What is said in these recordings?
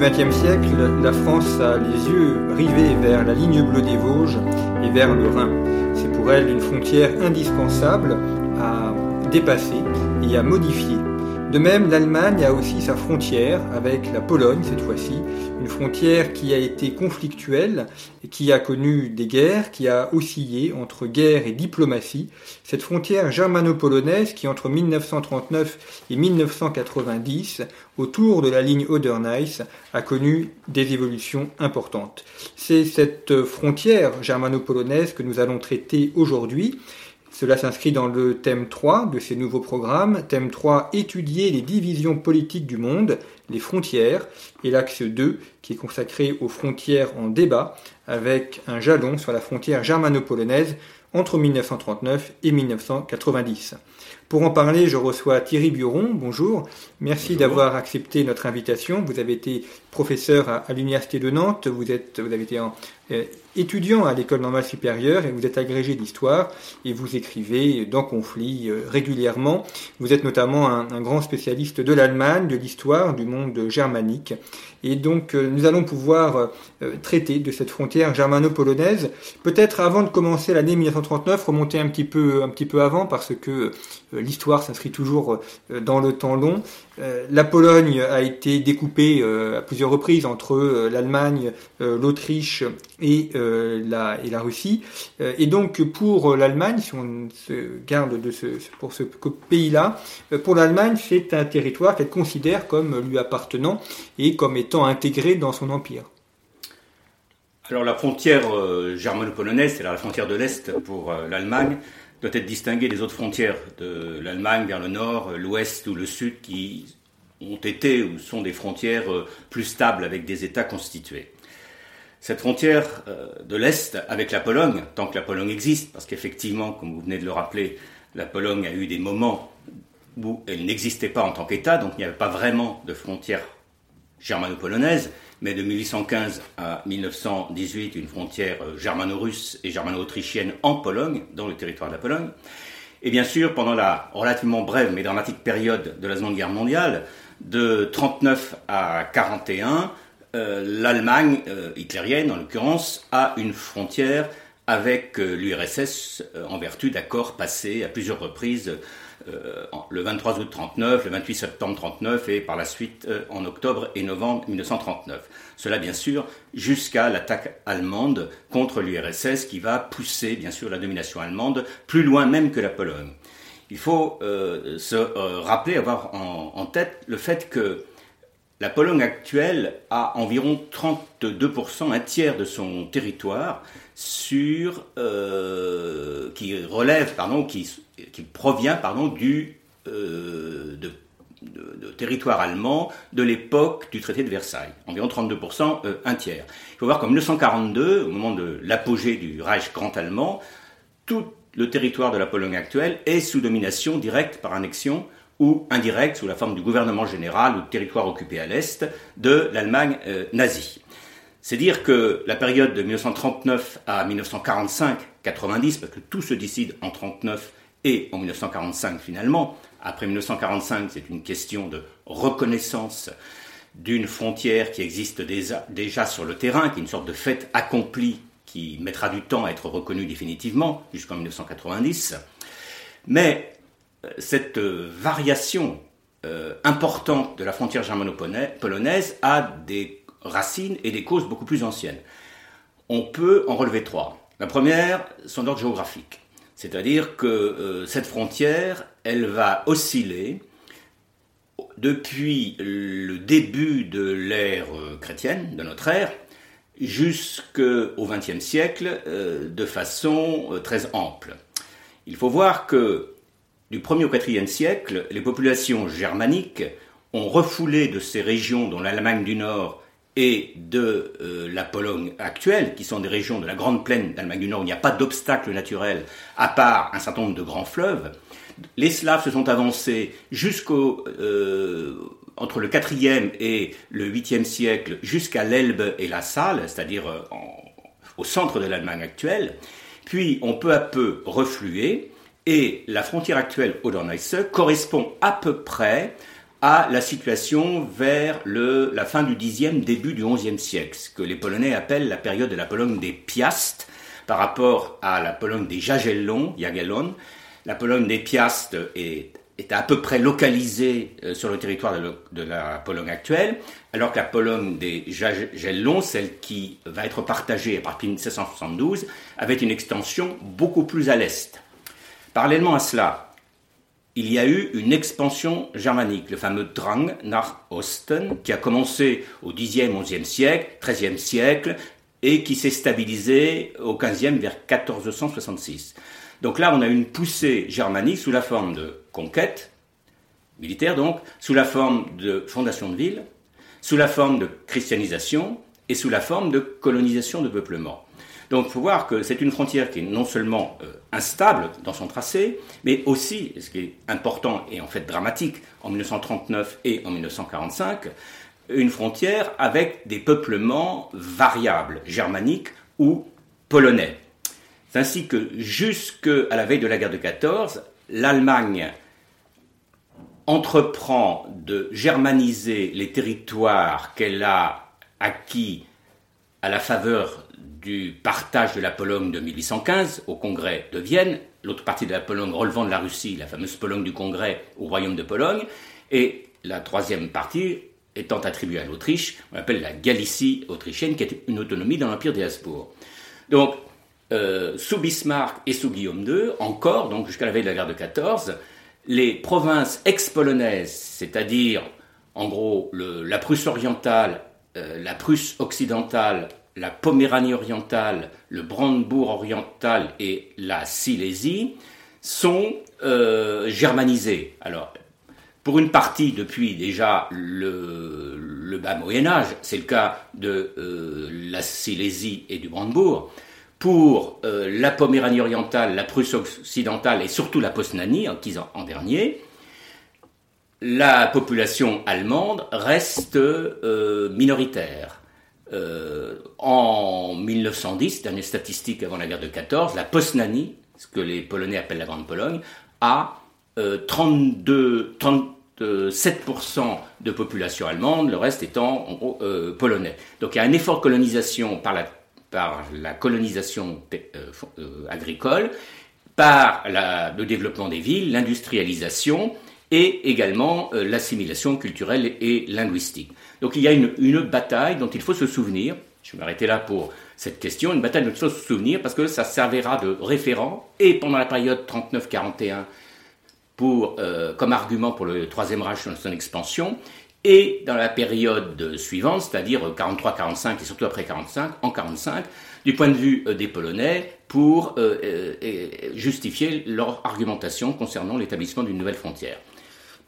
XXe siècle, la France a les yeux rivés vers la ligne bleue des Vosges et vers le Rhin. C'est pour elle une frontière indispensable à dépasser et à modifier. De même, l'Allemagne a aussi sa frontière avec la Pologne cette fois-ci, une frontière qui a été conflictuelle qui a connu des guerres, qui a oscillé entre guerre et diplomatie. Cette frontière germano-polonaise qui entre 1939 et 1990, autour de la ligne Oder-Neisse, a connu des évolutions importantes. C'est cette frontière germano-polonaise que nous allons traiter aujourd'hui. Cela s'inscrit dans le thème 3 de ces nouveaux programmes. Thème 3, étudier les divisions politiques du monde, les frontières, et l'axe 2 qui est consacré aux frontières en débat, avec un jalon sur la frontière germano-polonaise entre 1939 et 1990. Pour en parler, je reçois Thierry Buron. Bonjour. Merci d'avoir accepté notre invitation. Vous avez été professeur à, l'Université de Nantes. Vous, êtes, vous avez été euh, étudiant à l'école normale supérieure et vous êtes agrégé d'histoire et vous écrivez dans Conflit euh, régulièrement. Vous êtes notamment un, grand spécialiste de l'Allemagne, de l'histoire, du monde germanique. Et donc euh, nous allons pouvoir traiter de cette frontière germano-polonaise. Peut-être avant de commencer l'année 1939, remonter un petit peu, un petit peu avant parce que l'histoire s'inscrit toujours dans le temps long. La Pologne a été découpée à plusieurs reprises entre euh, l'Allemagne, euh, l'Autriche et, euh, la, et la Russie. Et donc pour l'Allemagne, si on se garde de ce, pour ce pays-là, pour l'Allemagne, c'est un territoire qu'elle considère comme lui appartenant et comme étant intégré dans son empire. Alors la frontière germano-polonaise, c'est la frontière de l'Est pour l'Allemagne, doit être distinguée des autres frontières de l'Allemagne vers le nord, l'ouest ou le sud qui ont été ou sont des frontières euh, plus stables avec des États constitués. Cette frontière euh, de l'Est avec la Pologne, tant que la Pologne existe, parce qu'effectivement, comme vous venez de le rappeler, la Pologne a eu des moments où elle n'existait pas en tant qu'État, donc il n'y avait pas vraiment de frontière germano-polonaise, mais de 1815 à 1918, une frontière euh, germano-russe et germano-autrichienne en Pologne, dans le territoire de la Pologne. Et bien sûr, pendant la relativement brève mais dramatique période de la Seconde Guerre mondiale, de 39 à 41, euh, l'Allemagne euh, hitlérienne, en l'occurrence, a une frontière avec euh, l'URSS euh, en vertu d'accords passés à plusieurs reprises euh, le 23 août 39, le 28 septembre 39 et par la suite en octobre et novembre 1939. Cela bien sûr jusqu'à l'attaque allemande contre l'URSS qui va pousser bien sûr la domination allemande plus loin même que la Pologne. Il faut euh, se euh, rappeler, avoir en, tête le fait que la Pologne actuelle a environ 32%, un tiers de son territoire sur, euh, qui relève, pardon, qui, provient, pardon, du territoire allemand de l'époque du traité de Versailles. Environ 32%, euh, un tiers. Il faut voir qu'en 1942, au moment de l'apogée du Reich grand allemand, tout le territoire de la Pologne actuelle est sous domination directe par annexion ou indirecte sous la forme du gouvernement général ou de territoire occupé à l'Est de l'Allemagne euh, nazie. C'est dire que la période de 1939 à 1945-90, parce que tout se décide en 39 et en 1945 finalement, après 1945 c'est une question de reconnaissance d'une frontière qui existe déjà, déjà sur le terrain, qui est une sorte de fait accompli qui mettra du temps à être reconnu définitivement jusqu'en 1990. Mais euh, cette euh, variation euh, importante de la frontière germano-polonaise a des racines et des causes beaucoup plus anciennes. On peut en relever trois. La première sont d'ordre géographique. C'est-à-dire que cette frontière, elle va osciller depuis le début de l'ère chrétienne, de notre ère, jusqu'au XXe siècle de façon très ample. Il faut voir que du 1er au 4e siècle, les populations germaniques ont refoulé de ces régions, dont l'Allemagne du Nord et de euh, la Pologne actuelle, qui sont des régions de la grande plaine d'Allemagne du Nord, où il n'y a pas d'obstacle naturel, à part un certain nombre de grands fleuves, les Slaves se sont avancés jusqu'au euh, entre le 4e et le 8e siècle jusqu'à l'Elbe et la Saale, c'est-à-dire euh, au centre de l'Allemagne actuelle, puis ont peu à peu reflué, et la frontière actuelle Oder-Neisse correspond à peu près à la situation vers le, la fin du Xe, début du XIe siècle, ce que les Polonais appellent la période de la Pologne des Piastes, par rapport à la Pologne des Jagellons, Jagellon. La Pologne des Piastes est, est à peu près localisée euh, sur le territoire de, la Pologne actuelle, alors que la Pologne des Jagellons, celle qui va être partagée à partir de 1772, avait une extension beaucoup plus à l'est. Parallèlement à cela, il y a eu une expansion germanique, le fameux Drang nach Osten, qui a commencé au Xe, XIe siècle, XIIIe siècle, et qui s'est stabilisé au XVe vers 1466. Donc là, on a une poussée germanique sous la forme de conquête, militaire donc, sous la forme de fondation de ville, sous la forme de christianisation et sous la forme de colonisation de peuplement. Donc il faut voir que c'est une frontière qui est non seulement euh, instable dans son tracé, mais aussi, ce qui est important et en fait dramatique, en 1939 et en 1945, une frontière avec des peuplements variables, germaniques ou polonais. C'est ainsi que jusqu'à la veille de la guerre de 14, l'Allemagne entreprend de germaniser les territoires qu'elle a acquis à la faveur du partage de la Pologne de 1815 au Congrès de Vienne, l'autre partie de la Pologne relevant de la Russie, la fameuse Pologne du Congrès au Royaume de Pologne, et la troisième partie étant attribuée à l'Autriche, on appelle la Galicie autrichienne, qui est une autonomie dans l'Empire des Habsbourg. Euh, sous Bismarck et sous Guillaume II, encore, donc jusqu'à la veille de la guerre de 14, les provinces ex-polonaises, c'est-à-dire en gros la Prusse orientale, euh, la Prusse occidentale la Poméranie orientale, le Brandebourg oriental et la Silésie sont euh, germanisés. Alors, pour une partie depuis déjà le, bas Moyen Âge, c'est le cas de la Silésie et du Brandebourg. Pour euh, la Poméranie orientale, la Prusse occidentale et surtout la Posnanie, en, en dernier, la population allemande reste minoritaire. Euh, en 1910, dernière statistique avant la guerre de 14, la Posnanie, ce que les Polonais appellent la Grande Pologne, a 32, euh, 37% de population allemande, le reste étant en gros euh, polonais. Donc il y a un effort de colonisation par la, par la colonisation agricole, par le développement des villes, l'industrialisation et également l'assimilation culturelle et linguistique. Donc il y a une, bataille dont il faut se souvenir. Je vais m'arrêter là pour cette question. Une bataille dont il faut se souvenir parce que ça servira de référent et pendant la période 39-41 pour, euh, comme argument pour le Troisième Reich dans son expansion et dans la période suivante, c'est-à-dire 43-45 et surtout après 45, en 45, du point de vue euh, des Polonais, pour euh, justifier leur argumentation concernant l'établissement d'une nouvelle frontière.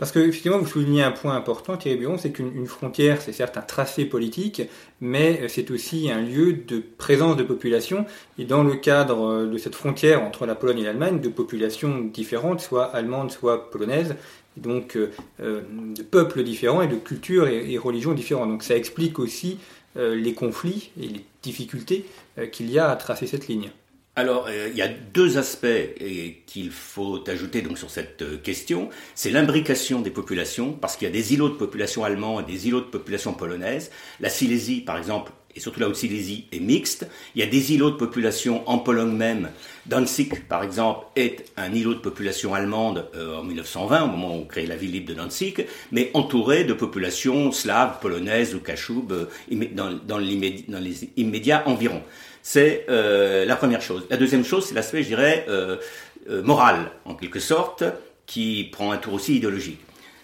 Parce que, effectivement, vous soulignez un point important, Thierry Buron, c'est qu'une frontière, c'est certes un tracé politique, mais c'est aussi un lieu de présence de population. Et dans le cadre de cette frontière entre la Pologne et l'Allemagne, de populations différentes, soit allemandes, soit polonaises, donc euh, de peuples différents et de cultures et, religions différentes. Donc ça explique aussi euh, les conflits et les difficultés euh, qu'il y a à tracer cette ligne. Alors, euh, il y a deux aspects euh, qu'il faut ajouter donc sur cette euh, question. C'est l'imbrication des populations, parce qu'il y a des îlots de population allemands et des îlots de population polonaise. La Silésie, par exemple, et surtout la Haute-Silésie, est mixte. Il y a des îlots de population en Pologne même. Danzig, par exemple, est un îlot de population allemande en 1920, au moment où on crée la ville libre de Danzig, mais entouré de populations slaves, polonaises ou kachoub dans, dans les immédiats environs. C'est euh, la première chose. La deuxième chose, c'est l'aspect, je dirais, euh, morale, en quelque sorte, qui prend un tour aussi idéologique.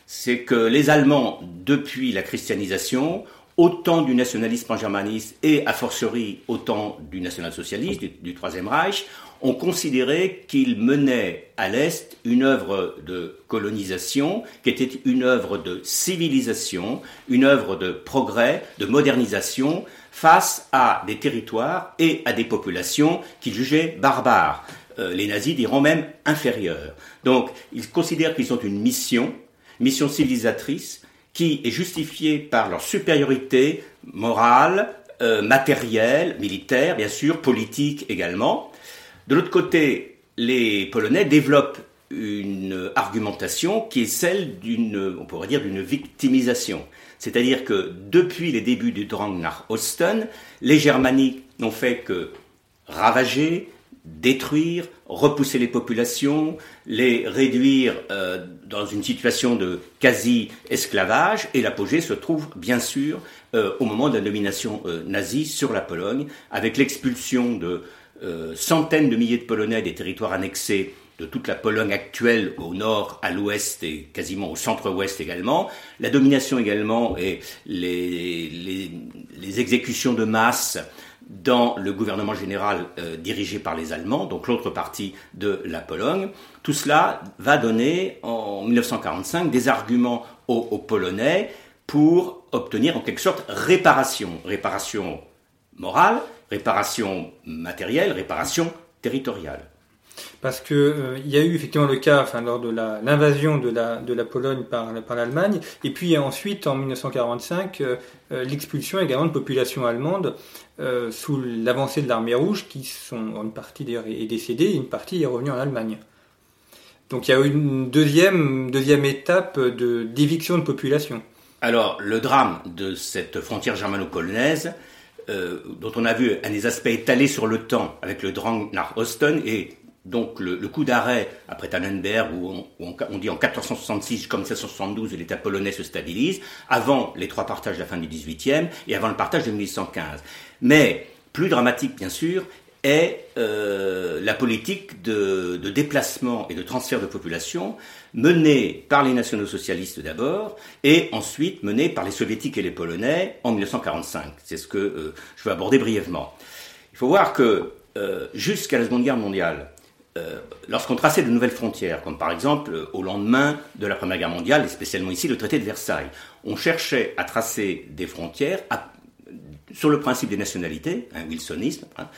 C'est que les Allemands, depuis la christianisation, autant du nationalisme pan-germaniste et a fortiori autant du national-socialisme, du, Troisième Reich, ont considéré qu'ils menaient à l'Est une œuvre de colonisation qui était une œuvre de civilisation, une œuvre de progrès, de modernisation face à des territoires et à des populations qu'ils jugeaient barbares. Euh, les nazis diront même inférieurs. Donc ils considèrent qu'ils ont une mission, mission civilisatrice, qui est justifiée par leur supériorité morale, euh, matérielle, militaire, bien sûr, politique également. De l'autre côté, les Polonais développent une argumentation qui est celle d'une, on pourrait dire, d'une victimisation. C'est-à-dire que depuis les débuts du Drang nach Osten, les Germaniques n'ont fait que ravager, détruire, repousser les populations, les réduire euh, dans une situation de quasi-esclavage, et l'apogée se trouve bien sûr euh, au moment de la domination euh, nazie sur la Pologne, avec l'expulsion de centaines de milliers de Polonais des territoires annexés de toute la Pologne actuelle au nord, à l'ouest et quasiment au centre-ouest également, la domination également et les, exécutions de masse dans le gouvernement général euh, dirigé par les Allemands, donc l'autre partie de la Pologne. Tout cela va donner en 1945 des arguments aux, Polonais pour obtenir en quelque sorte réparation, réparation morale, réparation matérielle, réparation territoriale parce que euh, il y a eu effectivement le cas, enfin lors de l'invasion de la, de la Pologne par, par l'Allemagne, et puis ensuite en 1945 euh, euh, l'expulsion également de populations allemandes sous l'avancée de l'armée rouge, qui sont une partie d'ailleurs est décédée, et une partie est revenue en Allemagne. Donc il y a eu une deuxième deuxième étape de d'éviction de population. Alors le drame de cette frontière germano-polonaise. dont on a vu un des aspects étalés sur le temps avec le Drang nach Osten et donc le, coup d'arrêt après Tannenberg, où on, dit en 1466 comme 1772 l'État polonais se stabilise, avant les trois partages de la fin du XVIIIe et avant le partage de 1815. Mais plus dramatique bien sûr est euh, la politique de, déplacement et de transfert de population menée par les nationaux socialistes d'abord et ensuite menée par les soviétiques et les polonais en 1945. C'est ce que euh, je veux aborder brièvement. Il faut voir que euh, jusqu'à la Seconde Guerre mondiale, euh, lorsqu'on traçait de nouvelles frontières, comme par exemple euh, au lendemain de la Première Guerre mondiale, et spécialement ici le traité de Versailles, on cherchait à tracer des frontières sur le principe des nationalités, un wilsonisme, hein,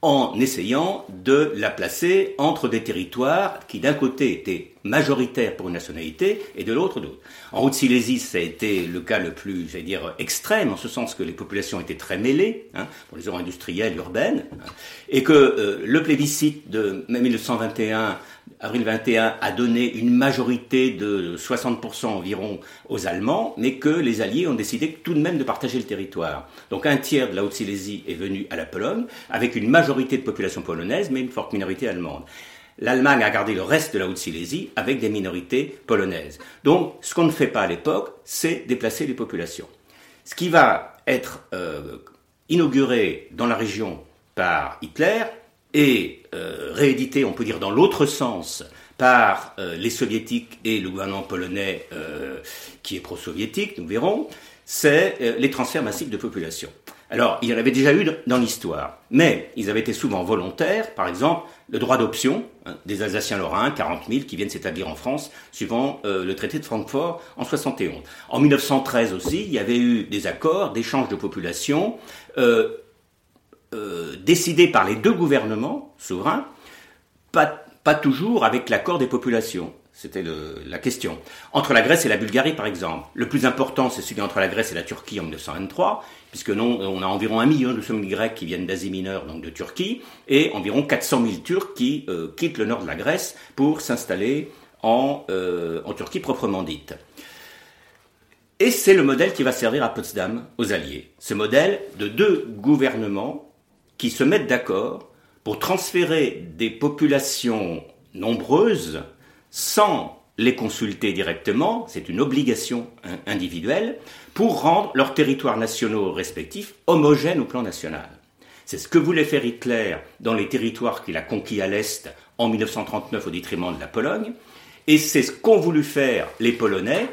en essayant de la placer entre des territoires qui d'un côté étaient majoritaires pour une nationalité et de l'autre d'autres. En Haute-Silésie, ça a été le cas le plus, j'allais dire, extrême, en ce sens que les populations étaient très mêlées, hein, pour les zones industrielles, urbaines, hein, et que euh, le plébiscite de 1921 avril 21 a donné une majorité de 60% environ aux Allemands, mais que les Alliés ont décidé tout de même de partager le territoire. Donc un tiers de la Haute-Silésie est venu à la Pologne, avec une majorité de population polonaise, mais une forte minorité allemande. L'Allemagne a gardé le reste de la Haute-Silésie avec des minorités polonaises. Donc ce qu'on ne fait pas à l'époque, c'est déplacer les populations. Ce qui va être euh, inauguré dans la région par Hitler, et euh, réédité, on peut dire, dans l'autre sens par euh, les soviétiques et le gouvernement polonais qui est pro-soviétique, nous verrons, c'est les transferts massifs de population. Alors, il y en avait déjà eu dans l'histoire, mais ils avaient été souvent volontaires, par exemple, le droit d'option hein, des Alsaciens lorrains, 40 000, qui viennent s'établir en France, suivant le traité de Francfort en 71. En 1913 aussi, il y avait eu des accords d'échange de population euh, décidé par les deux gouvernements souverains, pas, pas toujours avec l'accord des populations. C'était la question. Entre la Grèce et la Bulgarie, par exemple, le plus important, c'est celui entre la Grèce et la Turquie en 1923, puisque non, on a environ un million de familles Grecs qui viennent d'Asie mineure, donc de Turquie, et environ 400 000 Turcs qui euh, quittent le nord de la Grèce pour s'installer euh, en Turquie proprement dite. Et c'est le modèle qui va servir à Potsdam aux Alliés. Ce modèle de deux gouvernements qui se mettent d'accord pour transférer des populations nombreuses sans les consulter directement, c'est une obligation individuelle, pour rendre leurs territoires nationaux respectifs homogènes au plan national. C'est ce que voulait faire Hitler dans les territoires qu'il a conquis à l'Est en 1939 au détriment de la Pologne. Et c'est ce qu'ont voulu faire les Polonais,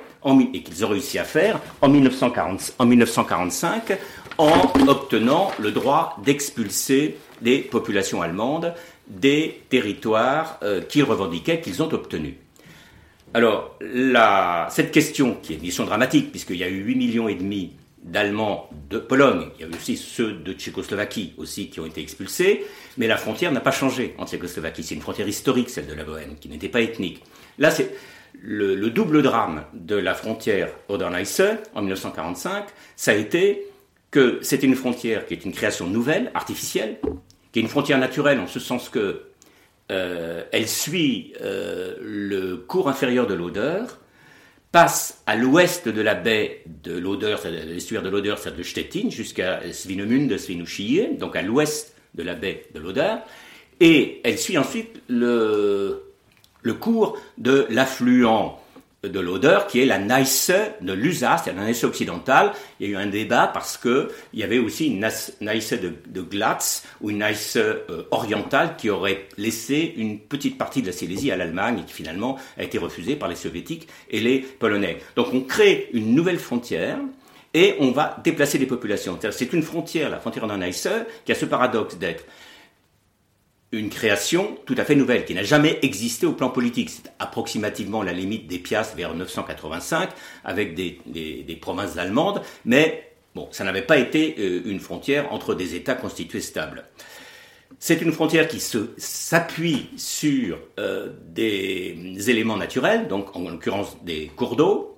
et qu'ils ont réussi à faire en, 1945, en obtenant le droit d'expulser des populations allemandes des territoires euh, qu'ils revendiquaient, qu'ils ont obtenus. Alors, cette question, qui est une question dramatique, puisqu'il y a eu 8 millions et demi d'Allemands de Pologne, il y a eu aussi ceux de Tchécoslovaquie aussi qui ont été expulsés, mais la frontière n'a pas changé en Tchécoslovaquie. C'est une frontière historique, celle de la Bohème, qui n'était pas ethnique. Là, c'est le, double drame de la frontière Oder-Neisse en 1945, ça a été que c'était une frontière qui est une création nouvelle, artificielle, qui est une frontière naturelle en ce sens que euh, elle suit euh, le cours inférieur de l'Odeur, passe à l'ouest de la baie de l'Odeur, l'estuaire de l'Odeur, c'est de Stettin, jusqu'à Svinemünde, Svinushie, donc à l'ouest de la baie de l'Odeur, et elle suit ensuite le cours de l'affluent de l'odeur qui est la Neisse de l'USA, c'est-à-dire la Neisse occidentale. Il y a eu un débat parce que il y avait aussi une Neisse de, Glatz ou une Neisse euh, orientale qui aurait laissé une petite partie de la Silésie à l'Allemagne et qui finalement a été refusée par les soviétiques et les polonais. Donc on crée une nouvelle frontière et on va déplacer les populations. C'est une frontière, la frontière de Neisse, qui a ce paradoxe d'être une création tout à fait nouvelle, qui n'a jamais existé au plan politique. C'est approximativement la limite des piastres vers 985, avec des, provinces allemandes, mais bon, ça n'avait pas été euh, une frontière entre des États constitués stables. C'est une frontière qui s'appuie sur euh, des éléments naturels, donc en l'occurrence des cours d'eau,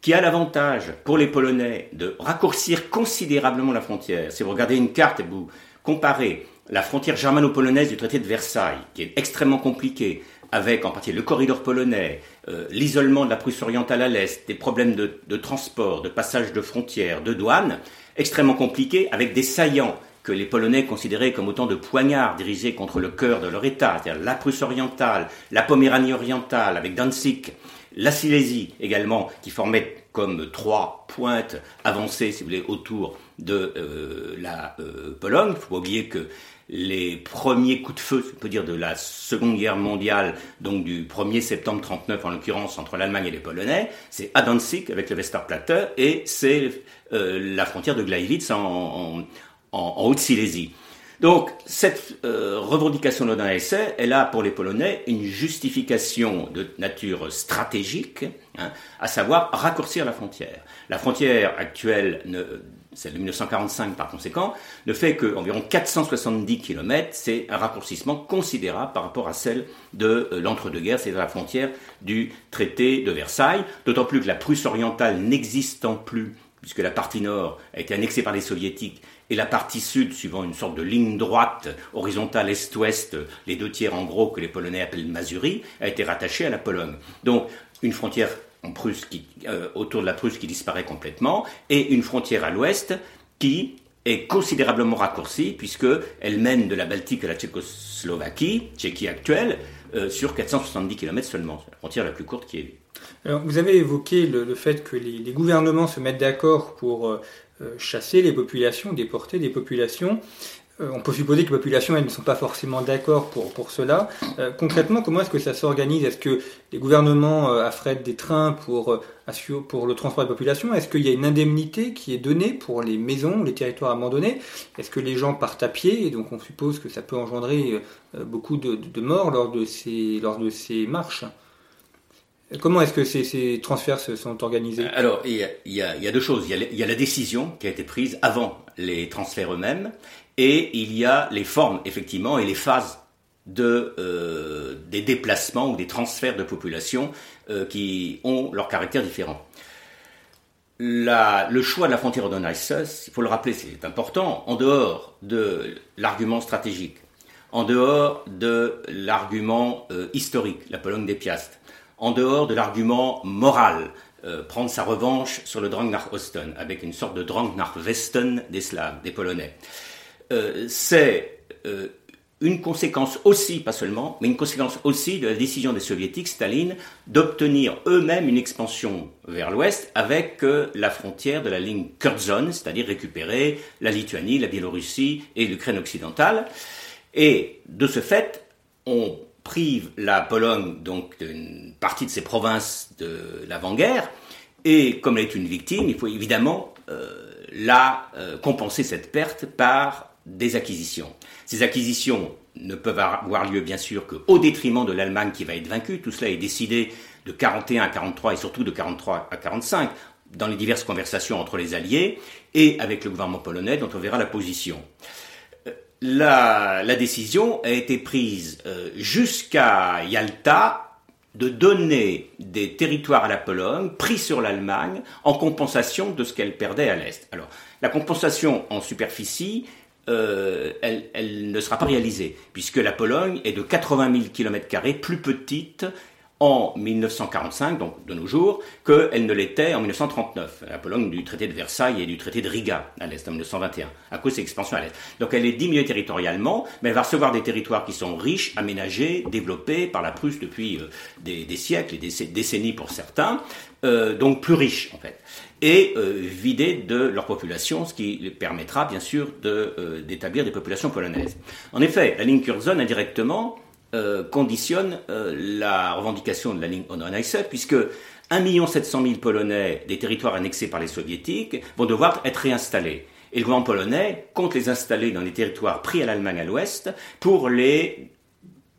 qui a l'avantage pour les Polonais de raccourcir considérablement la frontière. Si vous regardez une carte et vous comparez la frontière germano-polonaise du traité de Versailles, qui est extrêmement compliquée, avec en partie le corridor polonais, euh, l'isolement de la Prusse orientale à l'est, des problèmes de, transport, de passage de frontières, de douane, extrêmement compliqué, avec des saillants que les Polonais considéraient comme autant de poignards dirigés contre le cœur de leur État, c'est-à-dire la Prusse orientale, la Poméranie orientale, avec Danzig, la Silésie également, qui formait comme trois pointes avancées, si vous voulez, autour de euh, la euh, Pologne. Il faut pas oublier que les premiers coups de feu, on peut dire, de la Seconde Guerre mondiale, donc du 1er septembre 39 en l'occurrence, entre l'Allemagne et les Polonais, c'est à Danzig avec le Westerplatte et c'est euh, la frontière de Gleiwitz en, Haute-Silésie. Donc, cette euh, revendication de l'ONAS, elle a pour les Polonais une justification de nature stratégique, hein, à savoir raccourcir la frontière. La frontière actuelle ne, celle de 1945 par conséquent, ne fait qu'environ 470 km, c'est un raccourcissement considérable par rapport à celle de euh, l'entre-deux-guerres, c'est la frontière du traité de Versailles, d'autant plus que la Prusse orientale n'existant plus, puisque la partie nord a été annexée par les soviétiques, et la partie sud, suivant une sorte de ligne droite horizontale est-ouest, les deux tiers en gros que les Polonais appellent Masurie, a été rattachée à la Pologne. Donc une frontière en Prusse euh, autour de la Prusse qui disparaît complètement, et une frontière à l'ouest qui est considérablement raccourcie, puisqu'elle mène de la Baltique à la Tchécoslovaquie, Tchéquie actuelle, euh, sur 470 km seulement. C'est la frontière la plus courte qui est Alors, vous avez évoqué le, fait que les, gouvernements se mettent d'accord pour euh, chasser les populations, déporter des populations. Euh, on peut supposer que les populations elles, ne sont pas forcément d'accord pour, cela. Euh, concrètement, comment est-ce que ça s'organise? Est-ce que les gouvernements euh, affrètent des trains pour, le transport des populations? Est-ce qu'il y a une indemnité qui est donnée pour les maisons, les territoires abandonnés? Est-ce que les gens partent à pied? Et donc on suppose que ça peut engendrer beaucoup de, morts lors de ces, marches. Comment est-ce que ces, transferts se sont organisés? Alors, il y, a, deux choses. Il y, a, la décision qui a été prise avant les transferts eux-mêmes, et il y a les formes, effectivement, et les phases de, euh, des déplacements ou des transferts de population euh, qui ont leur caractère différent. le choix de la frontière d'Onassus, il faut le rappeler, c'est important, en dehors de l'argument stratégique, en dehors de l'argument euh, historique, la Pologne des Piastres, en dehors de l'argument moral, prendre sa revanche sur le Drang nach Osten, avec une sorte de Drang nach Westen des Slaves, des Polonais. Euh, c'est euh, une conséquence aussi, pas seulement, mais une conséquence aussi de la décision des soviétiques, Staline, d'obtenir eux-mêmes une expansion vers l'ouest avec euh, la frontière de la ligne Curzon, c'est-à-dire récupérer la Lituanie, la Biélorussie et l'Ukraine occidentale. Et de ce fait, on prive la Pologne donc d'une partie de ses provinces de l'avant-guerre, et comme elle est une victime, il faut évidemment la compenser cette perte par des acquisitions. Ces acquisitions ne peuvent avoir lieu bien sûr qu'au détriment de l'Allemagne qui va être vaincue. Tout cela est décidé de 41 à 43 et surtout de 43 à 45 dans les diverses conversations entre les Alliés et avec le gouvernement polonais dont on verra la position. Euh, la, décision a été prise euh, jusqu'à Yalta de donner des territoires à la Pologne pris sur l'Allemagne en compensation de ce qu'elle perdait à l'Est. Alors, la compensation en superficie, euh, elle, ne sera pas réalisée, puisque la Pologne est de 80 000 km plus petite en 1945, donc de nos jours, qu'elle ne l'était en 1939, la Pologne du traité de Versailles et du traité de Riga à l'Est en 1921, à cause de ses expansions à l'Est. Donc elle est diminuée territorialement, mais elle va recevoir des territoires qui sont riches, aménagés, développés par la Prusse depuis euh, des, des, siècles et des décennies pour certains, euh, donc plus riches en fait, et euh, vidés de leur population, ce qui permettra bien sûr euh, d'établir des populations polonaises. En effet, la ligne Curzon indirectement euh, conditionne euh, la revendication de la ligne Honor-Neisse, puisque 1 700 000 Polonais des territoires annexés par les Soviétiques vont devoir être réinstallés. Et le gouvernement polonais compte les installer dans les territoires pris à l'Allemagne à l'ouest pour les,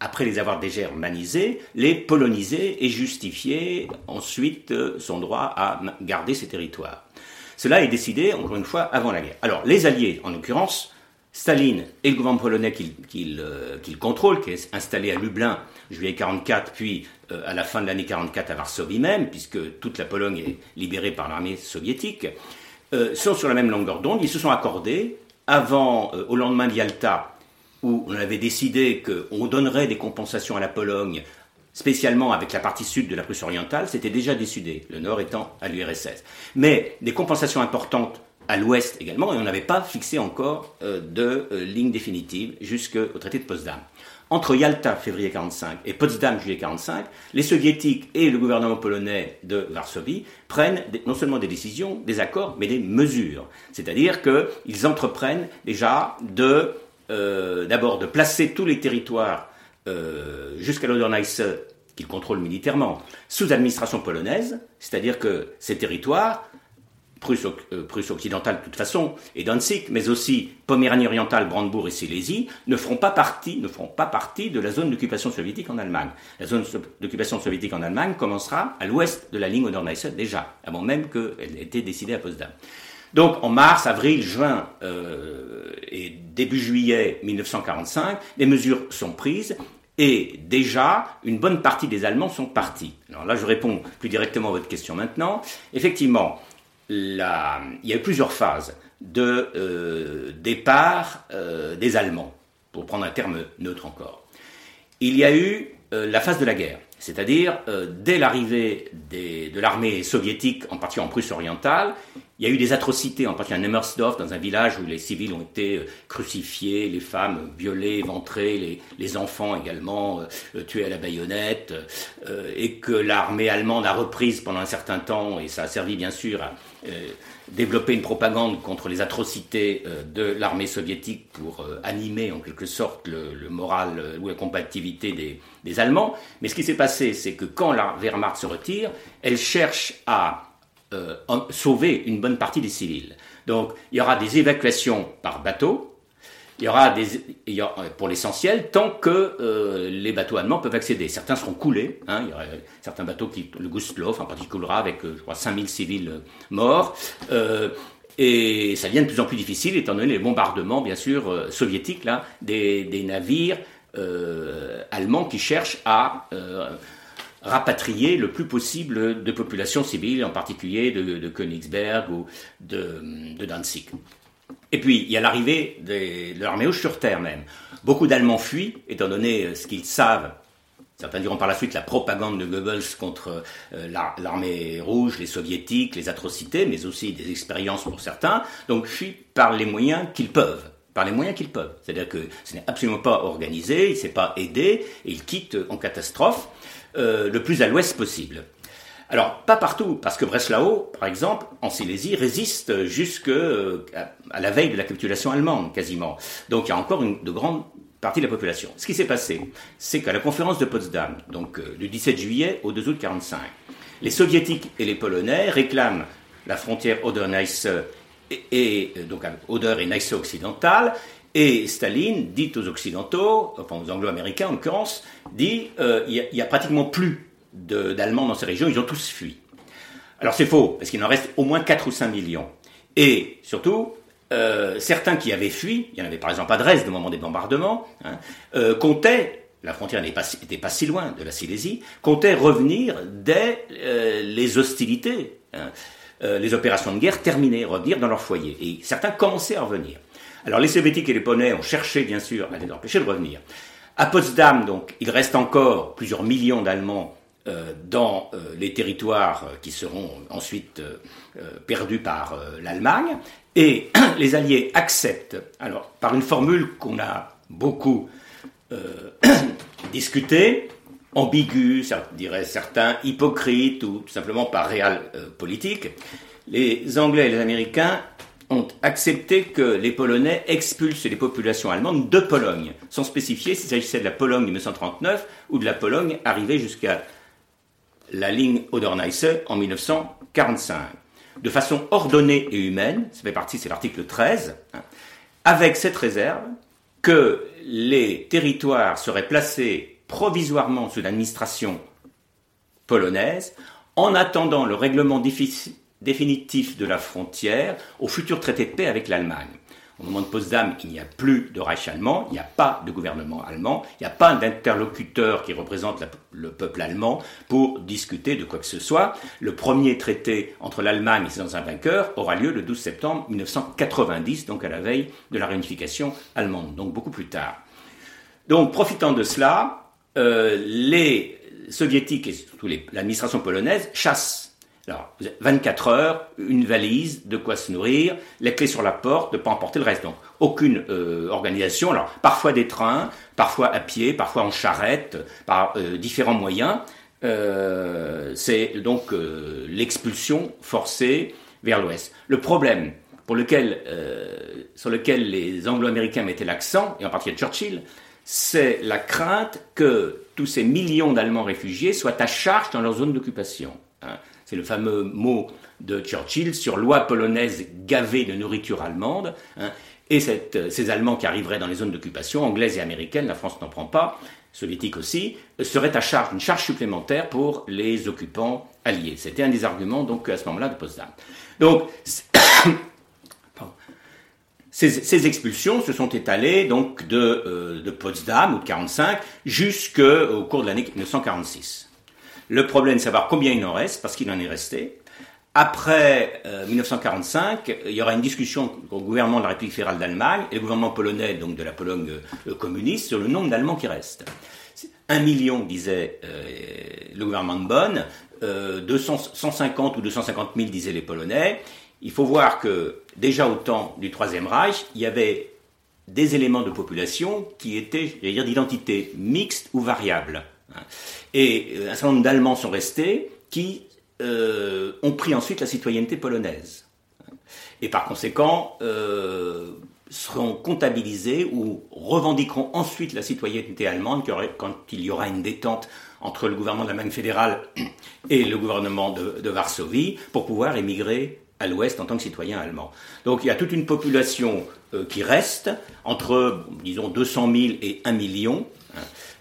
après les avoir déjà germanisés, les poloniser et justifier ensuite euh, son droit à garder ces territoires. Cela est décidé, encore une fois, avant la guerre. Alors, les Alliés, en l'occurrence, Staline et le gouvernement polonais qu'il euh, contrôle, qui est installé à Lublin juillet 44, puis euh, à la fin de l'année 44 à Varsovie même, puisque toute la Pologne est libérée par l'armée soviétique, sont sur la même longueur d'onde. Ils se sont accordés avant, au lendemain de Yalta, où on avait décidé qu'on donnerait des compensations à la Pologne, spécialement avec la partie sud de la Prusse orientale, c'était déjà décidé, le nord étant à l'URSS. Mais des compensations importantes à l'ouest également, et on n'avait pas fixé encore euh, de euh, ligne définitive jusqu'au traité de Potsdam. Entre Yalta, février 45, et Potsdam, juillet 45, les soviétiques et le gouvernement polonais de Varsovie prennent non seulement des décisions, des accords, mais des mesures. C'est-à-dire qu'ils entreprennent déjà de, euh, d'abord, de placer tous les territoires jusqu'à l'Oderneisse qu'ils contrôlent militairement sous administration polonaise, c'est-à-dire que ces territoires euh, Prusse, occidentale de toute façon, et Danzig, mais aussi Poméranie orientale, Brandebourg et Silésie, ne feront pas partie, ne feront pas partie de la zone d'occupation soviétique en Allemagne. La zone d'occupation soviétique en Allemagne commencera à l'ouest de la ligne Oder-Neisse déjà, avant même qu'elle ait été décidée à Potsdam. Donc en mars, avril, juin euh, et début juillet 1945, les mesures sont prises et déjà, une bonne partie des Allemands sont partis. Alors là, je réponds plus directement à votre question maintenant. Effectivement, il y a eu plusieurs phases de euh, départ euh, des Allemands, pour prendre un terme neutre encore. Il y a eu la phase de la guerre, c'est-à-dire dès l'arrivée de l'armée soviétique, en partie en Prusse orientale, il y a eu des atrocités, en particulier à Nemmersdorf, dans un village où les civils ont été crucifiés, les femmes violées, éventrées, les, les enfants également tués à la baïonnette, et que l'armée allemande a reprise pendant un certain temps, et ça a servi bien sûr à euh, développer une propagande contre les atrocités euh, de l'armée soviétique pour euh, animer en quelque sorte le, moral ou la combativité des, des, Allemands. Mais ce qui s'est passé, c'est que quand la Wehrmacht se retire, elle cherche à sauver une bonne partie des civils. Donc il y aura des évacuations par bateau, il y aura des, aura, pour l'essentiel, tant que euh, les bateaux allemands peuvent accéder. Certains seront coulés. Hein, il y aura certains bateaux qui, le Gustloff en particulier, avec, euh, je crois, 5000 civils euh, morts. Euh, et ça devient de plus en plus difficile, étant donné les bombardements, bien sûr, soviétiques, là, des navires allemands qui cherchent à rapatrier le plus possible de populations civiles, en particulier de, Königsberg ou de, Danzig. Et puis, il y a l'arrivée de l'armée rouge sur terre même. Beaucoup d'Allemands fuient, étant donné euh, ce qu'ils savent. Certains diront par la suite la propagande de Goebbels contre euh, l'armée rouge, les soviétiques, les atrocités, mais aussi des expériences pour certains. Donc, fuient par les moyens qu'ils peuvent par les moyens qu'ils peuvent. C'est-à-dire que ce n'est absolument pas organisé, il ne s'est pas aidé, et ils quittent en catastrophe euh, le plus à l'ouest possible. Alors, pas partout, parce que Breslau, par exemple, en Silésie, résiste jusque euh, à la veille de la capitulation allemande, quasiment. Donc, il y a encore une, de grandes partie de la population. Ce qui s'est passé, c'est qu'à la conférence de Potsdam, donc euh, du 17 juillet au 2 août 1945, les soviétiques et les polonais réclament la frontière Oder-Neisse et, donc Oder et Neisse occidentale, et Staline dit aux Occidentaux, enfin aux Anglo-Américains en l'occurrence, dit euh, il n'y a, pratiquement plus d'Allemands dans ces régions, ils ont tous fui. Alors c'est faux, parce qu'il en reste au moins 4 ou 5 millions. Et surtout, euh, certains qui avaient fui, il y en avait par exemple à Dresde au moment des bombardements, hein, euh, comptaient, la frontière n'était pas, si loin de la Silésie, comptaient revenir dès euh, les hostilités, hein, les opérations de guerre terminées, revenir dans leur foyer. Et certains commençaient à revenir. Alors les Soviétiques et les Polonais ont cherché bien sûr à les empêcher de revenir. À Potsdam, donc, il reste encore plusieurs millions d'Allemands dans les territoires qui seront ensuite perdus par l'Allemagne. Et les Alliés acceptent, alors par une formule qu'on a beaucoup euh, discutée, ambiguë, diraient certains, hypocrite ou tout simplement par réel euh, politique, les Anglais et les Américains ont accepté que les Polonais expulsent les populations allemandes de Pologne, sans spécifier s'il s'agissait de la Pologne de 1939 ou de la Pologne arrivée jusqu'à la ligne Oder-Neisse en 1945 de façon ordonnée et humaine, ça fait partie, c'est l'article 13, hein, avec cette réserve que les territoires seraient placés provisoirement sous l'administration polonaise en attendant le règlement définitif de la frontière au futur traité de paix avec l'Allemagne. Au moment de Potsdam, il n'y a plus de Reich allemand, il n'y a pas de gouvernement allemand, il n'y a pas d'interlocuteur qui représente le peuple allemand pour discuter de quoi que ce soit. Le premier traité entre l'Allemagne et ses anciens vainqueurs aura lieu le 12 septembre 1990, donc à la veille de la réunification allemande, donc beaucoup plus tard. Donc, profitant de cela, euh, les soviétiques et surtout l'administration polonaise chassent alors, 24 heures, une valise, de quoi se nourrir, les clés sur la porte, de ne pas emporter le reste. Donc, aucune euh, organisation. Alors, parfois des trains, parfois à pied, parfois en charrette, par euh, différents moyens. Euh, c'est donc l'expulsion forcée vers l'ouest. Le problème pour lequel, sur lequel les Anglo-Américains mettaient l'accent, et en particulier Churchill, c'est la crainte que tous ces millions d'Allemands réfugiés soient à charge dans leur zone d'occupation. Hein. C'est le fameux mot de Churchill sur loi polonaise gavée de nourriture allemande. Hein, et ces Allemands qui arriveraient dans les zones d'occupation, anglaises et américaines, la France n'en prend pas, soviétique aussi, seraient à charge, une charge supplémentaire pour les occupants alliés. C'était un des arguments donc à ce moment-là de Potsdam. Donc ces, expulsions se sont étalées donc de, euh, Potsdam ou de 45 jusqu'au cours de l'année 1946. Le problème, c'est savoir combien il en reste, parce qu'il en est resté. Après 1945, euh, il y aura une discussion au gouvernement de la République fédérale d'Allemagne et le gouvernement polonais, donc de la Pologne euh, communiste, sur le nombre d'Allemands qui restent. Un million, disait euh, le gouvernement de Bonn, 150 ou 250 000, disaient les Polonais. Il faut voir que déjà au temps du Troisième Reich, il y avait des éléments de population qui étaient, j'allais dire, d'identité mixte ou variable. Et euh, un certain nombre d'Allemands sont restés qui euh, ont pris ensuite la citoyenneté polonaise. Et par conséquent, euh, seront comptabilisés ou revendiqueront ensuite la citoyenneté allemande quand il y aura une détente entre le gouvernement de l'Allemagne fédérale et le gouvernement de, Varsovie pour pouvoir émigrer à l'ouest en tant que citoyen allemand. Donc il y a toute une population qui reste entre, disons, 200 000 et 1 million.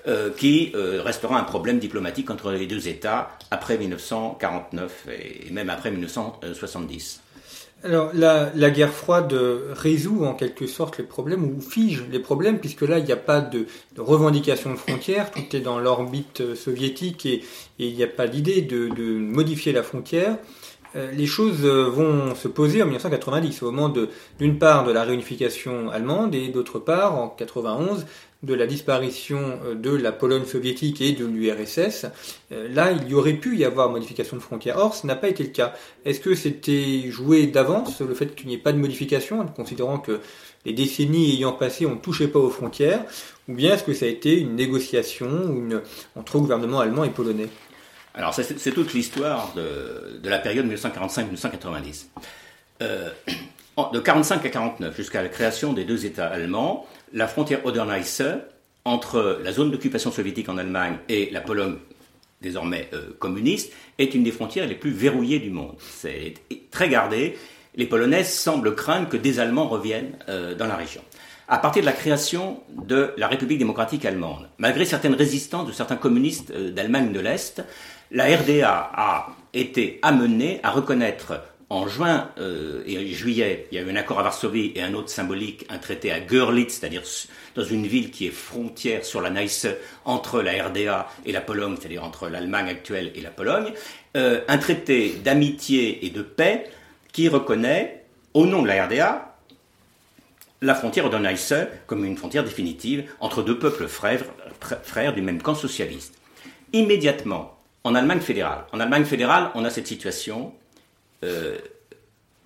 Euh, qui euh, restera un problème diplomatique entre les deux États après 1949 et même après 1970. Alors la, guerre froide résout en quelque sorte les problèmes ou fige les problèmes puisque là il n'y a pas de, de, revendication de frontières, tout est dans l'orbite soviétique et, il n'y a pas l'idée de, modifier la frontière. Euh, les choses vont se poser en 1990 au moment d'une part de la réunification allemande et d'autre part en 91 de la disparition euh, de la Pologne soviétique et de l'URSS, euh, là, il y aurait pu y avoir modification de frontières. Or, ce n'a pas été le cas. Est-ce que c'était joué d'avance, le fait qu'il n'y ait pas de modification, considérant que les décennies ayant passé, on ne touchait pas aux frontières, ou bien est-ce que ça a été une négociation entre le gouvernement allemand et polonais? Alors, c'est toute l'histoire de, la période 1945-1990. Euh, de 45 à 49, jusqu'à la création des deux États allemands, la frontière Oder-Neisse entre la zone d'occupation soviétique en Allemagne et la Pologne désormais euh, communiste, est une des frontières les plus verrouillées du monde. C'est très gardé. Les Polonais semblent craindre que des Allemands reviennent euh, dans la région. À partir de la création de la République démocratique allemande, malgré certaines résistances de certains communistes euh, d'Allemagne de l'Est, la RDA a été amenée à reconnaître en juin euh, et juillet, il y a eu un accord à Varsovie et un autre symbolique, un traité à Görlitz, c'est-à-dire dans une ville qui est frontière sur la Neisse entre la RDA et la Pologne, c'est-à-dire entre l'Allemagne actuelle et la Pologne, euh, un traité d'amitié et de paix qui reconnaît, au nom de la RDA, la frontière de Neisse comme une frontière définitive entre deux peuples frères, frères du même camp socialiste. Immédiatement, en Allemagne fédérale, en Allemagne fédérale, on a cette situation euh,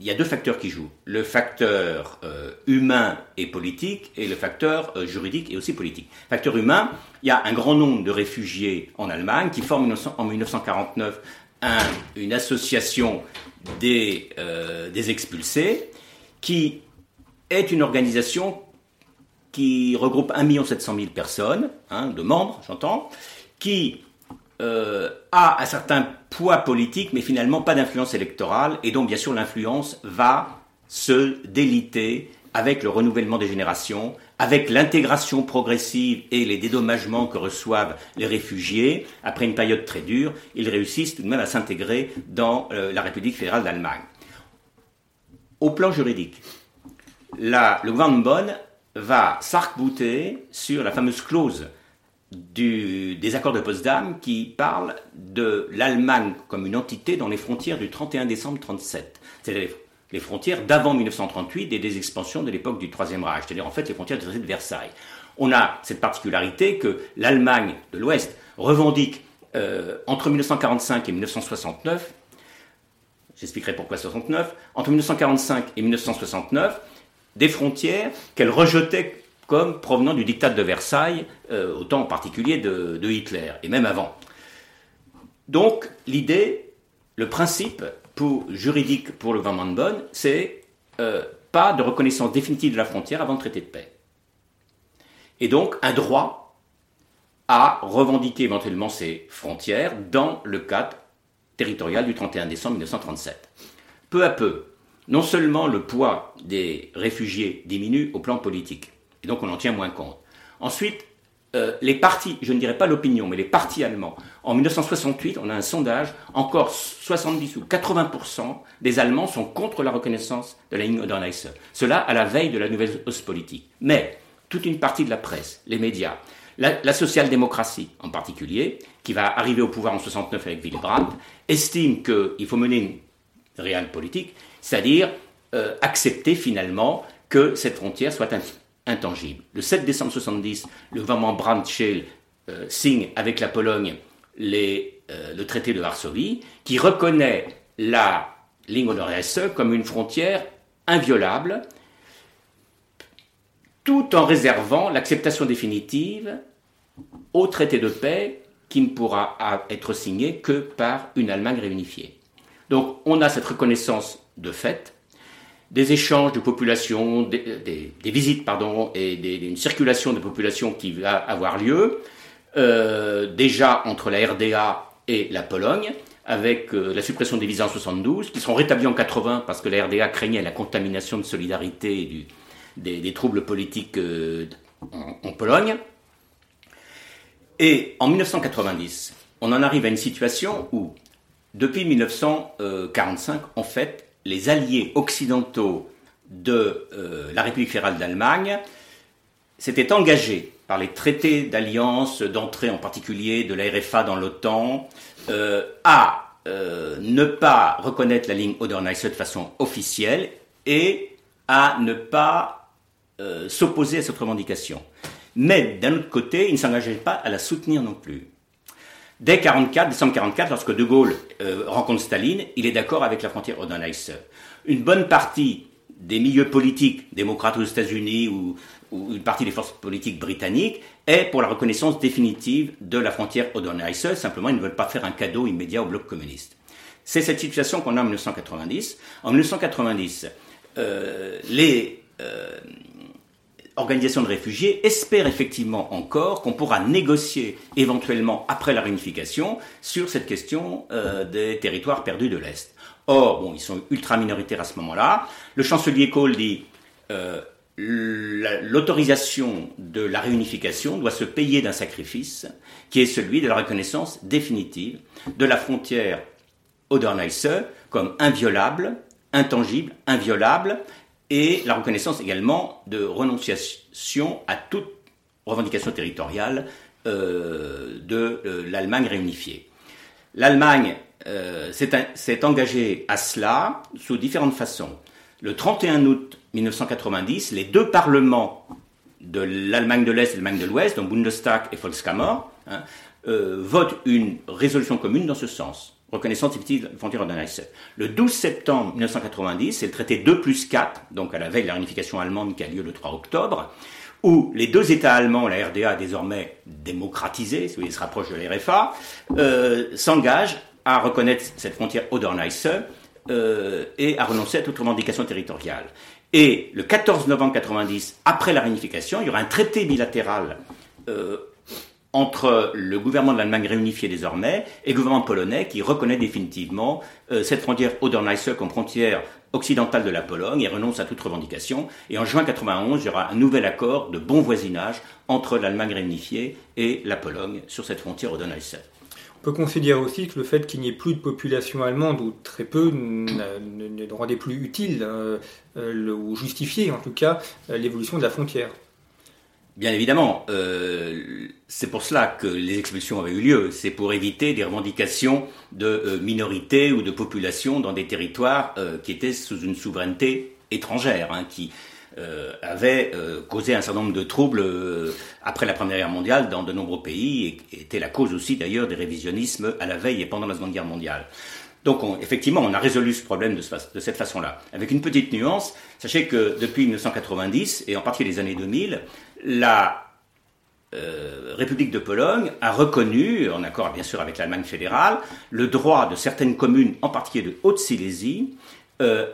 il y a deux facteurs qui jouent. Le facteur euh, humain et politique et le facteur euh, juridique et aussi politique. Facteur humain, il y a un grand nombre de réfugiés en Allemagne qui forment en 1949 une association des, expulsés qui est une organisation qui regroupe 1 700 000 personnes, hein, de membres, j'entends, qui euh, a un certain poids politique, mais finalement pas d'influence électorale, et donc bien sûr l'influence va se déliter avec le renouvellement des générations, avec l'intégration progressive et les dédommagements que reçoivent les réfugiés, après une période très dure, ils réussissent tout de même à s'intégrer dans euh, la République fédérale d'Allemagne. Au plan juridique, le gouvernement Bonn va s'arc-bouter sur la fameuse clause des accords de Potsdam qui parlent de l'Allemagne comme une entité dans les frontières du 31 décembre 1937. C'est-à-dire les frontières d'avant 1938 et des expansions de l'époque du Troisième Reich, c'est-à-dire en fait les frontières du traité de Versailles. On a cette particularité que l'Allemagne de l'Ouest revendique euh, entre 1945 et 1969, j'expliquerai pourquoi 69, entre 1945 et 1969, des frontières qu'elle rejetait comme provenant du diktat de Versailles, euh, au temps en particulier de, Hitler, et même avant. Donc l'idée, le principe pour, juridique pour le de Bonn, c'est euh, pas de reconnaissance définitive de la frontière avant le traité de paix. Et donc un droit à revendiquer éventuellement ces frontières dans le cadre territorial du 31 décembre 1937. Peu à peu, non seulement le poids des réfugiés diminue au plan politique, et donc on en tient moins compte. Ensuite, euh, les partis, je ne dirais pas l'opinion, mais les partis allemands. En 1968, on a un sondage, encore 70 ou 80% des Allemands sont contre la reconnaissance de la ligne Oder-Neisse. Cela à la veille de la nouvelle hausse politique. Mais toute une partie de la presse, les médias, la, social-démocratie en particulier, qui va arriver au pouvoir en 69 avec Willy Brandt, estime qu'il faut mener une réelle politique, c'est-à-dire euh, accepter finalement que cette frontière soit Le 7 décembre 70, le gouvernement Brandt-Scheel euh, signe avec la Pologne euh, le traité de Varsovie, qui reconnaît la ligne Oder-Hesse comme une frontière inviolable, tout en réservant l'acceptation définitive au traité de paix qui ne pourra être signé que par une Allemagne réunifiée. Donc on a cette reconnaissance de fait, des échanges de population, des, visites pardon, et une circulation de population qui va avoir lieu, euh, déjà entre la RDA et la Pologne, avec euh, la suppression des visas en 72, qui seront rétablis en 80 parce que la RDA craignait la contamination de solidarité et des, troubles politiques euh, en, Pologne. Et en 1990, on en arrive à une situation où, depuis 1945, en fait, les alliés occidentaux de euh, la République fédérale d'Allemagne s'étaient engagés par les traités d'alliance, d'entrée en particulier de la RFA dans l'OTAN, euh, à euh, ne pas reconnaître la ligne Oder-Neisse de façon officielle et à ne pas s'opposer à cette revendication. Mais d'un autre côté, ils ne s'engageaient pas à la soutenir non plus. Dès 44, décembre 44, lorsque De Gaulle euh, rencontre Staline, il est d'accord avec la frontière Oder-Neisse. Une bonne partie des milieux politiques, démocrates aux États-Unis ou, une partie des forces politiques britanniques, est pour la reconnaissance définitive de la frontière Oder-Neisse. Simplement, ils ne veulent pas faire un cadeau immédiat au bloc communiste. C'est cette situation qu'on a en 1990. En 1990, euh, les, euh, organisations de réfugiés espèrent effectivement encore qu'on pourra négocier éventuellement après la réunification sur cette question euh, des territoires perdus de l'Est. Or, bon, ils sont ultra minoritaires à ce moment-là. Le chancelier Kohl dit euh, l'autorisation de la réunification doit se payer d'un sacrifice qui est celui de la reconnaissance définitive de la frontière Oder-Neisse comme inviolable, intangible, inviolable, et la reconnaissance également de renonciation à toute revendication territoriale euh, de euh, l'Allemagne réunifiée. L'Allemagne euh, s'est engagée à cela sous différentes façons. Le 31 août 1990, les deux parlements de l'Allemagne de l'Est et de l'Allemagne de l'Ouest, donc Bundestag et Volkskammer, hein, votent une résolution commune dans ce sens reconnaissance la frontière Le 12 septembre 1990, c'est le traité 2 plus 4, donc à la veille de la réunification allemande qui a lieu le 3 octobre, où les deux États allemands, la RDA désormais démocratisée, si vous voulez, se rapprochent de l'RFA, euh, s'engagent à reconnaître cette frontière Oder-Neisse euh, et à renoncer à toute revendication territoriale. Et le 14 novembre 1990, après la réunification, il y aura un traité bilatéral euh, entre le gouvernement de l'Allemagne réunifié désormais et le gouvernement polonais qui reconnaît définitivement euh, cette frontière Oder-Neisse comme frontière occidentale de la Pologne et renonce à toute revendication. Et en juin 91, il y aura un nouvel accord de bon voisinage entre l'Allemagne réunifiée et la Pologne sur cette frontière Oder-Neisse. On peut considérer aussi que le fait qu'il n'y ait plus de population allemande, ou très peu, ne, rendait plus utile, euh, euh, ou justifié en tout cas, l'évolution de la frontière. Bien évidemment, euh, c'est pour cela que les expulsions avaient eu lieu. C'est pour éviter des revendications de euh, minorités ou de populations dans des territoires euh, qui étaient sous une souveraineté étrangère, hein, qui avaient causé un certain nombre de troubles après la Première Guerre mondiale dans de nombreux pays et, était la cause aussi d'ailleurs des révisionnismes à la veille et pendant la Seconde Guerre mondiale. Donc effectivement, on a résolu ce problème de, de cette façon-là. Avec une petite nuance, sachez que depuis 1990, et en particulier les années 2000, la euh, République de Pologne a reconnu, en accord bien sûr avec l'Allemagne fédérale, le droit de certaines communes, en particulier de Haute-Silésie, euh,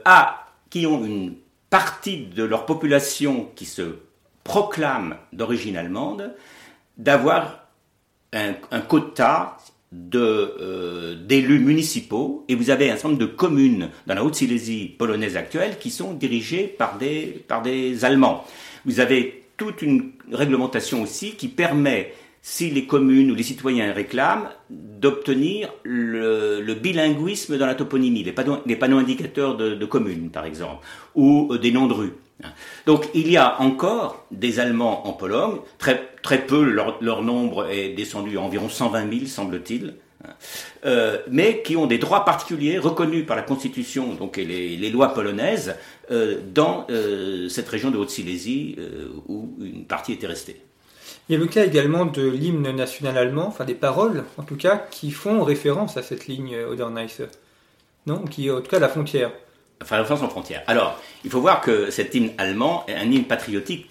qui ont une partie de leur population qui se proclame d'origine allemande, d'avoir un, quota euh, d'élus municipaux et vous avez un certain nombre de communes dans la Haute-Silésie polonaise actuelle qui sont dirigées par des, par des Allemands. Vous avez toute une réglementation aussi qui permet, si les communes ou les citoyens réclament, d'obtenir le, bilinguisme dans la toponymie, les panneaux, indicateurs de, communes, par exemple, ou euh, des noms de rues. Donc il y a encore des Allemands en Pologne, très, très peu, leur, nombre est descendu à environ 120 000, semble-t-il, euh, mais qui ont des droits particuliers reconnus par la Constitution donc, et les, lois polonaises euh, dans euh, cette région de Haute-Silésie où une partie était restée. Il y a le cas également de l'hymne national allemand, enfin des paroles en tout cas, qui font référence à cette ligne Oder-Neisse. Non Qui en tout cas la frontière. Enfin, référence en frontière. Alors, il faut voir que cet hymne allemand est un hymne patriotique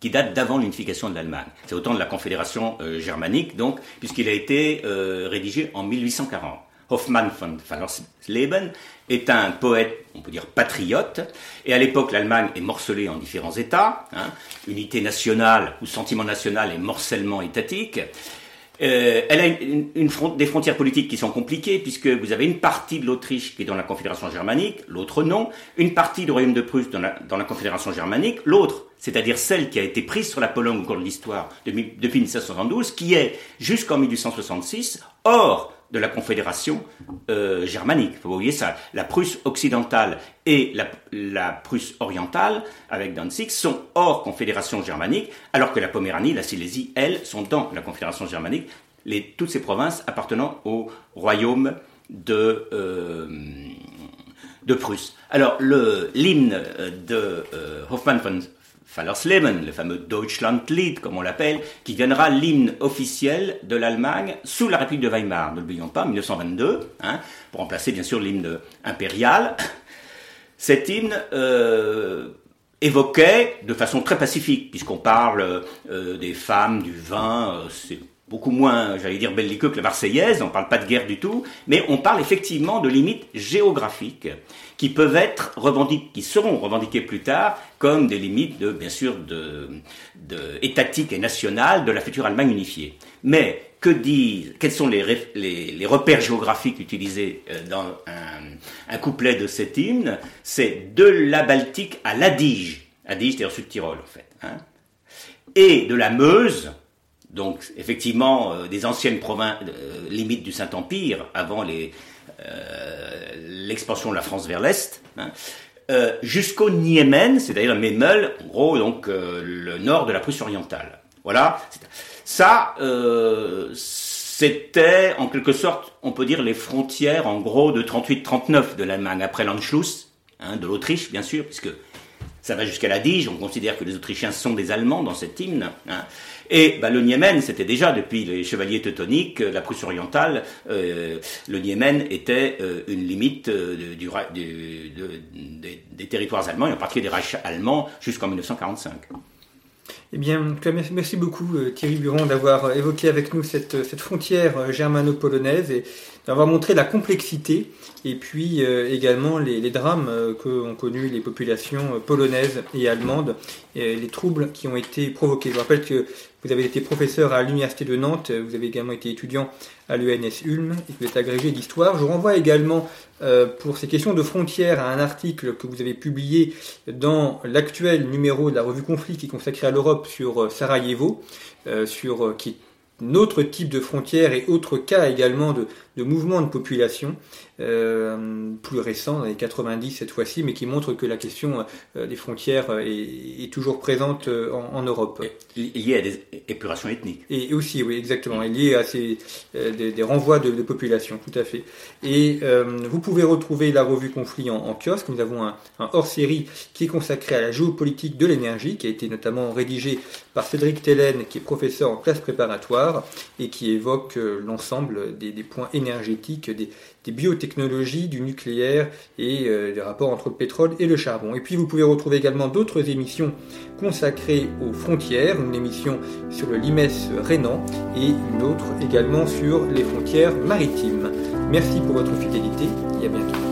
qui date d'avant l'unification de l'Allemagne. C'est autant de la Confédération euh, germanique, donc, puisqu'il a été euh, rédigé en 1840. Hoffmann von Fallersleben est un poète, on peut dire patriote, et à l'époque l'Allemagne est morcelée en différents États, hein, unité nationale ou sentiment national et morcellement étatique. Euh, elle a une, des frontières politiques qui sont compliquées, puisque vous avez une partie de l'Autriche qui est dans la Confédération germanique, l'autre non, une partie du Royaume de Prusse dans la, dans la Confédération germanique, l'autre, c'est-à-dire celle qui a été prise sur la Pologne au cours de l'histoire depuis 1772, qui est jusqu'en 1866 hors de la Confédération euh, germanique. Vous voyez ça, la Prusse occidentale et la, Prusse orientale, avec Danzig, sont hors Confédération germanique, alors que la Poméranie, la Silésie, elles, sont dans la Confédération germanique, toutes ces provinces appartenant au royaume de, euh, de Prusse. Alors, l'hymne de euh, Hoffmann von Fallersleben, le fameux Deutschlandlied, comme on l'appelle, qui deviendra l'hymne officiel de l'Allemagne sous la République de Weimar, ne l'oublions pas, 1922, hein, pour remplacer bien sûr l'hymne impérial. Cet hymne euh, évoquait de façon très pacifique, puisqu'on parle euh, des femmes, du vin, euh, beaucoup moins, j'allais dire, belliqueux que la Marseillaise, on ne parle pas de guerre du tout, mais on parle effectivement de limites géographiques qui peuvent être revendiquées, qui seront revendiquées plus tard comme des limites, de, bien sûr, de, de étatiques et nationales de la future Allemagne unifiée. Mais que disent, quels sont les, repères géographiques utilisés euh, dans un, un couplet de cet hymne? C'est de la Baltique à l'Adige. Adige, c'est au sud Tyrol, en fait. Hein et de la Meuse, donc effectivement euh, des anciennes provinces euh, limites du Saint-Empire avant euh, l'expansion de la France vers l'est, hein, jusqu'au Niemen, c'est-à-dire Memel, en gros donc le nord de la Prusse orientale. Voilà, ça c'était en quelque sorte, on peut dire les frontières en gros de 38-39 de l'Allemagne après l'Anschluss, hein, de l'Autriche bien sûr, puisque ça va jusqu'à la Dige, on considère que les Autrichiens sont des Allemands dans cet hymne. Hein. Et bah, le Niémen, c'était déjà depuis les chevaliers teutoniques, la Prusse orientale, euh, le Niémen était euh, une limite euh, des, territoires allemands, et en particulier des Reichs allemands, jusqu'en 1945. Eh bien, merci beaucoup Thierry Buron d'avoir évoqué avec nous cette, cette frontière germano-polonaise et d'avoir montré la complexité et puis également les, drames qu'ont connus les populations polonaises et allemandes, et les troubles qui ont été provoqués. Je rappelle que vous avez été professeur à l'Université de Nantes, vous avez également été étudiant à l'ENS Ulm et vous êtes agrégé d'histoire. Je renvoie également euh, pour ces questions de frontières à un article que vous avez publié dans l'actuel numéro de la revue Conflit qui est consacré à l'Europe sur euh, Sarajevo, euh, sur, qui est un autre type de frontières et autre cas également de, de mouvements de population. Euh, plus récent, dans les 90 cette fois-ci, mais qui montre que la question euh, des frontières euh, est, toujours présente en, Europe. Liée à des épurations ethniques. Et aussi, oui, exactement, liée à ces, des, renvois de, population, tout à fait. Et vous pouvez retrouver la revue Conflit en, kiosque. Nous avons un, hors-série qui est consacré à la géopolitique de l'énergie, qui a été notamment rédigé par Cédric Tellen, qui est professeur en classe préparatoire, et qui évoque l'ensemble des, des points énergétiques, des, des biotechnologies, du nucléaire et euh, des rapports entre le pétrole et le charbon. Et puis vous pouvez retrouver également d'autres émissions consacrées aux frontières, une émission sur le limes rénan et une autre également sur les frontières maritimes. Merci pour votre fidélité et à bientôt.